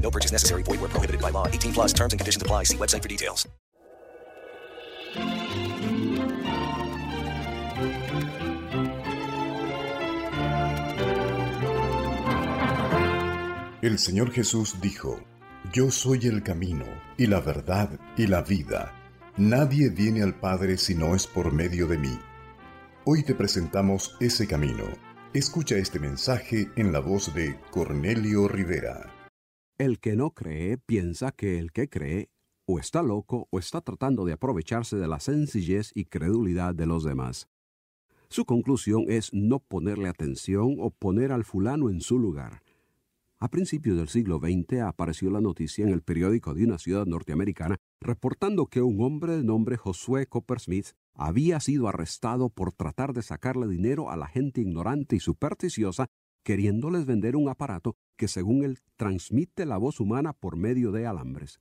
No purchase necessary. Void where prohibited by law. 18 plus terms and conditions apply. See website for details. El Señor Jesús dijo, Yo soy el camino, y la verdad, y la vida. Nadie viene al Padre si no es por medio de mí. Hoy te presentamos ese camino. Escucha este mensaje en la voz de Cornelio Rivera. El que no cree piensa que el que cree o está loco o está tratando de aprovecharse de la sencillez y credulidad de los demás. Su conclusión es no ponerle atención o poner al fulano en su lugar. A principios del siglo XX apareció la noticia en el periódico de una ciudad norteamericana reportando que un hombre de nombre Josué Coppersmith había sido arrestado por tratar de sacarle dinero a la gente ignorante y supersticiosa queriéndoles vender un aparato que según él transmite la voz humana por medio de alambres.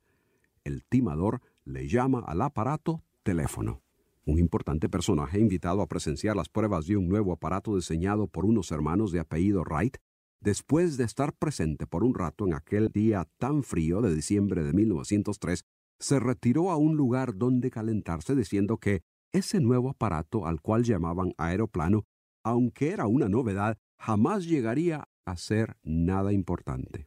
El timador le llama al aparato teléfono. Un importante personaje invitado a presenciar las pruebas de un nuevo aparato diseñado por unos hermanos de apellido Wright después de estar presente por un rato en aquel día tan frío de diciembre de 1903, se retiró a un lugar donde calentarse diciendo que ese nuevo aparato al cual llamaban aeroplano, aunque era una novedad, jamás llegaría a ser nada importante.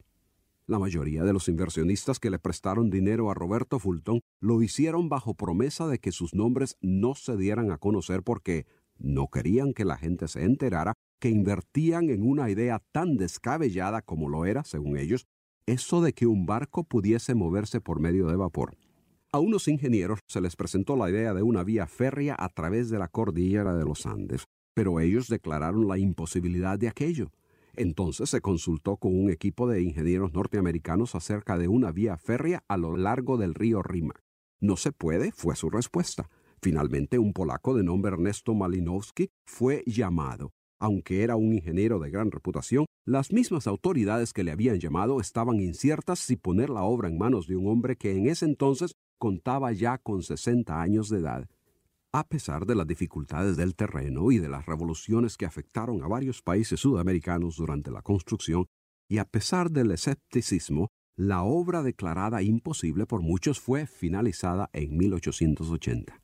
La mayoría de los inversionistas que le prestaron dinero a Roberto Fulton lo hicieron bajo promesa de que sus nombres no se dieran a conocer porque no querían que la gente se enterara que invertían en una idea tan descabellada como lo era, según ellos, eso de que un barco pudiese moverse por medio de vapor. A unos ingenieros se les presentó la idea de una vía férrea a través de la cordillera de los Andes, pero ellos declararon la imposibilidad de aquello. Entonces se consultó con un equipo de ingenieros norteamericanos acerca de una vía férrea a lo largo del río Rima. No se puede, fue su respuesta. Finalmente, un polaco de nombre Ernesto Malinowski fue llamado. Aunque era un ingeniero de gran reputación, las mismas autoridades que le habían llamado estaban inciertas si poner la obra en manos de un hombre que en ese entonces contaba ya con 60 años de edad. A pesar de las dificultades del terreno y de las revoluciones que afectaron a varios países sudamericanos durante la construcción, y a pesar del escepticismo, la obra declarada imposible por muchos fue finalizada en 1880.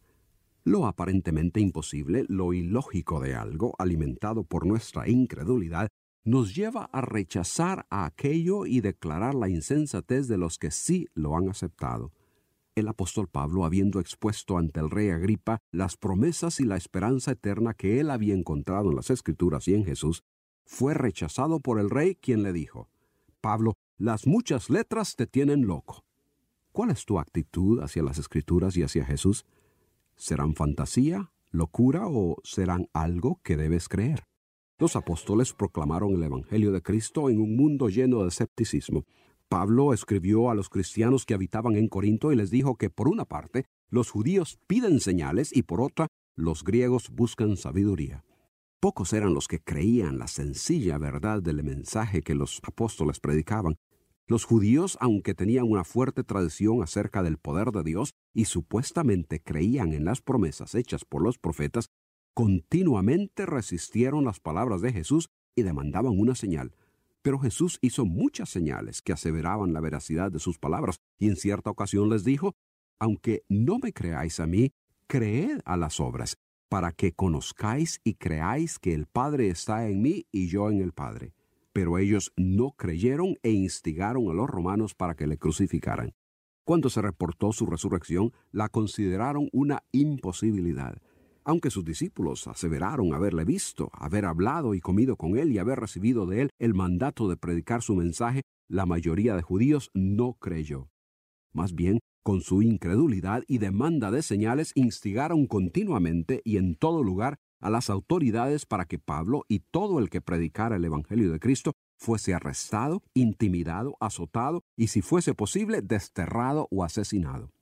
Lo aparentemente imposible, lo ilógico de algo, alimentado por nuestra incredulidad, nos lleva a rechazar a aquello y declarar la insensatez de los que sí lo han aceptado. El apóstol Pablo, habiendo expuesto ante el rey Agripa las promesas y la esperanza eterna que él había encontrado en las Escrituras y en Jesús, fue rechazado por el rey quien le dijo, Pablo, las muchas letras te tienen loco. ¿Cuál es tu actitud hacia las Escrituras y hacia Jesús? ¿Serán fantasía, locura o serán algo que debes creer? Los apóstoles proclamaron el Evangelio de Cristo en un mundo lleno de escepticismo. Pablo escribió a los cristianos que habitaban en Corinto y les dijo que por una parte los judíos piden señales y por otra los griegos buscan sabiduría. Pocos eran los que creían la sencilla verdad del mensaje que los apóstoles predicaban. Los judíos, aunque tenían una fuerte tradición acerca del poder de Dios y supuestamente creían en las promesas hechas por los profetas, continuamente resistieron las palabras de Jesús y demandaban una señal. Pero Jesús hizo muchas señales que aseveraban la veracidad de sus palabras y en cierta ocasión les dijo, aunque no me creáis a mí, creed a las obras, para que conozcáis y creáis que el Padre está en mí y yo en el Padre pero ellos no creyeron e instigaron a los romanos para que le crucificaran. Cuando se reportó su resurrección, la consideraron una imposibilidad. Aunque sus discípulos aseveraron haberle visto, haber hablado y comido con él y haber recibido de él el mandato de predicar su mensaje, la mayoría de judíos no creyó. Más bien, con su incredulidad y demanda de señales, instigaron continuamente y en todo lugar a las autoridades para que Pablo y todo el que predicara el Evangelio de Cristo fuese arrestado, intimidado, azotado y, si fuese posible, desterrado o asesinado.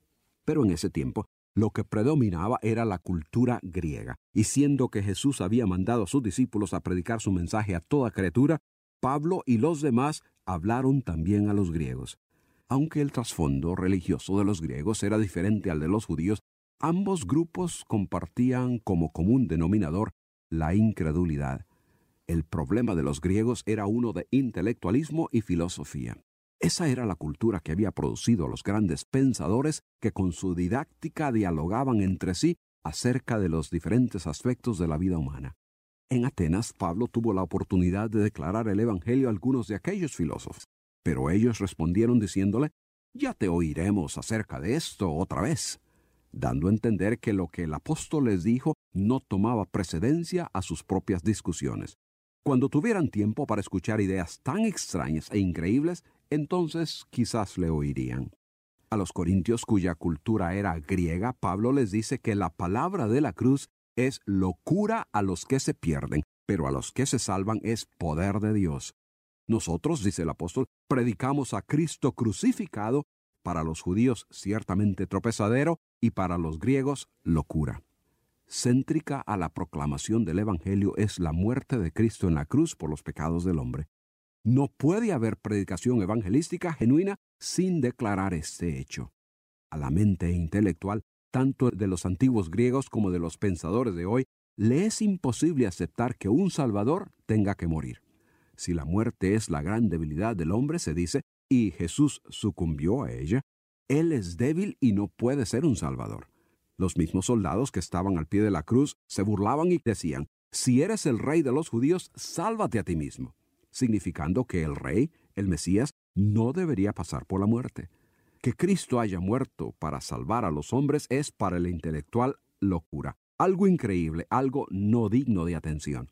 Pero en ese tiempo lo que predominaba era la cultura griega, y siendo que Jesús había mandado a sus discípulos a predicar su mensaje a toda criatura, Pablo y los demás hablaron también a los griegos. Aunque el trasfondo religioso de los griegos era diferente al de los judíos, ambos grupos compartían como común denominador la incredulidad. El problema de los griegos era uno de intelectualismo y filosofía. Esa era la cultura que había producido a los grandes pensadores que con su didáctica dialogaban entre sí acerca de los diferentes aspectos de la vida humana. En Atenas, Pablo tuvo la oportunidad de declarar el Evangelio a algunos de aquellos filósofos, pero ellos respondieron diciéndole, Ya te oiremos acerca de esto otra vez, dando a entender que lo que el apóstol les dijo no tomaba precedencia a sus propias discusiones. Cuando tuvieran tiempo para escuchar ideas tan extrañas e increíbles, entonces quizás le oirían. A los corintios cuya cultura era griega, Pablo les dice que la palabra de la cruz es locura a los que se pierden, pero a los que se salvan es poder de Dios. Nosotros, dice el apóstol, predicamos a Cristo crucificado, para los judíos ciertamente tropezadero y para los griegos locura. Céntrica a la proclamación del Evangelio es la muerte de Cristo en la cruz por los pecados del hombre. No puede haber predicación evangelística genuina sin declarar este hecho. A la mente intelectual, tanto de los antiguos griegos como de los pensadores de hoy, le es imposible aceptar que un Salvador tenga que morir. Si la muerte es la gran debilidad del hombre, se dice, y Jesús sucumbió a ella, Él es débil y no puede ser un Salvador. Los mismos soldados que estaban al pie de la cruz se burlaban y decían, Si eres el rey de los judíos, sálvate a ti mismo significando que el rey, el Mesías, no debería pasar por la muerte. Que Cristo haya muerto para salvar a los hombres es para el intelectual locura, algo increíble, algo no digno de atención.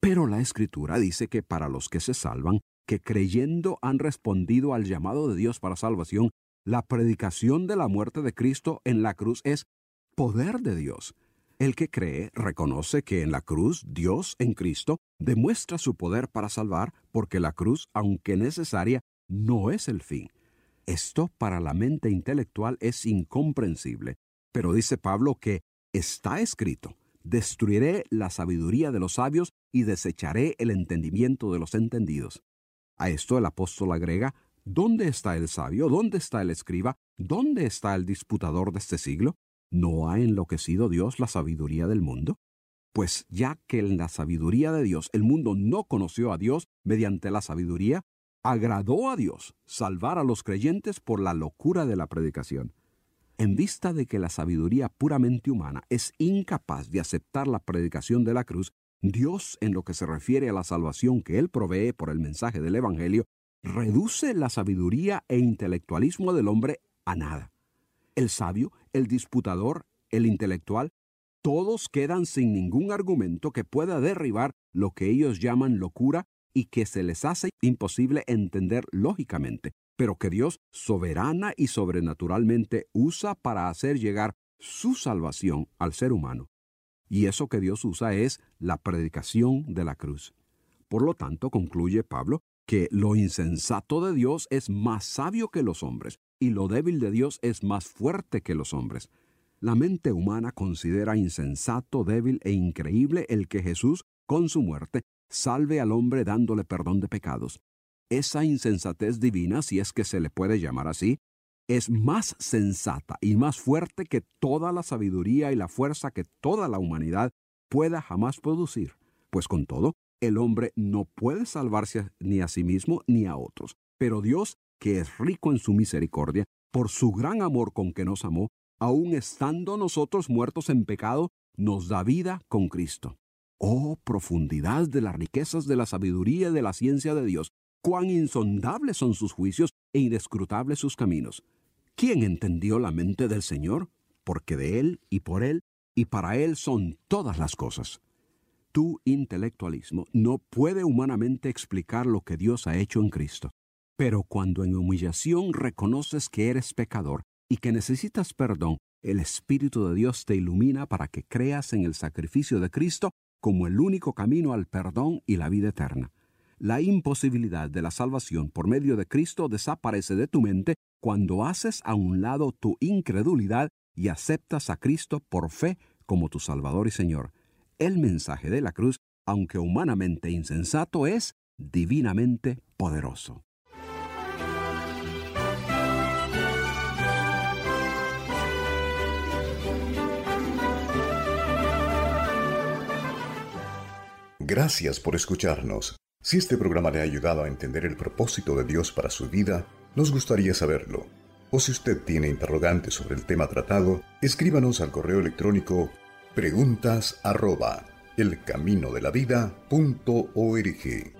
Pero la Escritura dice que para los que se salvan, que creyendo han respondido al llamado de Dios para salvación, la predicación de la muerte de Cristo en la cruz es poder de Dios. El que cree reconoce que en la cruz Dios en Cristo demuestra su poder para salvar porque la cruz, aunque necesaria, no es el fin. Esto para la mente intelectual es incomprensible, pero dice Pablo que está escrito, destruiré la sabiduría de los sabios y desecharé el entendimiento de los entendidos. A esto el apóstol agrega, ¿dónde está el sabio? ¿Dónde está el escriba? ¿Dónde está el disputador de este siglo? ¿No ha enloquecido Dios la sabiduría del mundo? Pues ya que en la sabiduría de Dios el mundo no conoció a Dios mediante la sabiduría, agradó a Dios salvar a los creyentes por la locura de la predicación. En vista de que la sabiduría puramente humana es incapaz de aceptar la predicación de la cruz, Dios, en lo que se refiere a la salvación que Él provee por el mensaje del Evangelio, reduce la sabiduría e intelectualismo del hombre a nada el sabio, el disputador, el intelectual, todos quedan sin ningún argumento que pueda derribar lo que ellos llaman locura y que se les hace imposible entender lógicamente, pero que Dios soberana y sobrenaturalmente usa para hacer llegar su salvación al ser humano. Y eso que Dios usa es la predicación de la cruz. Por lo tanto, concluye Pablo, que lo insensato de Dios es más sabio que los hombres, y lo débil de Dios es más fuerte que los hombres. La mente humana considera insensato, débil e increíble el que Jesús, con su muerte, salve al hombre dándole perdón de pecados. Esa insensatez divina, si es que se le puede llamar así, es más sensata y más fuerte que toda la sabiduría y la fuerza que toda la humanidad pueda jamás producir, pues con todo, el hombre no puede salvarse ni a sí mismo ni a otros, pero Dios que es rico en su misericordia, por su gran amor con que nos amó, aun estando nosotros muertos en pecado, nos da vida con Cristo. Oh profundidad de las riquezas de la sabiduría y de la ciencia de Dios, cuán insondables son sus juicios e inescrutables sus caminos. ¿Quién entendió la mente del Señor? Porque de Él y por Él y para Él son todas las cosas. Tu intelectualismo no puede humanamente explicar lo que Dios ha hecho en Cristo. Pero cuando en humillación reconoces que eres pecador y que necesitas perdón, el Espíritu de Dios te ilumina para que creas en el sacrificio de Cristo como el único camino al perdón y la vida eterna. La imposibilidad de la salvación por medio de Cristo desaparece de tu mente cuando haces a un lado tu incredulidad y aceptas a Cristo por fe como tu Salvador y Señor. El mensaje de la cruz, aunque humanamente insensato, es divinamente poderoso. Gracias por escucharnos. Si este programa le ha ayudado a entender el propósito de Dios para su vida, nos gustaría saberlo. O si usted tiene interrogantes sobre el tema tratado, escríbanos al correo electrónico preguntas arroba elcaminodelavida.org.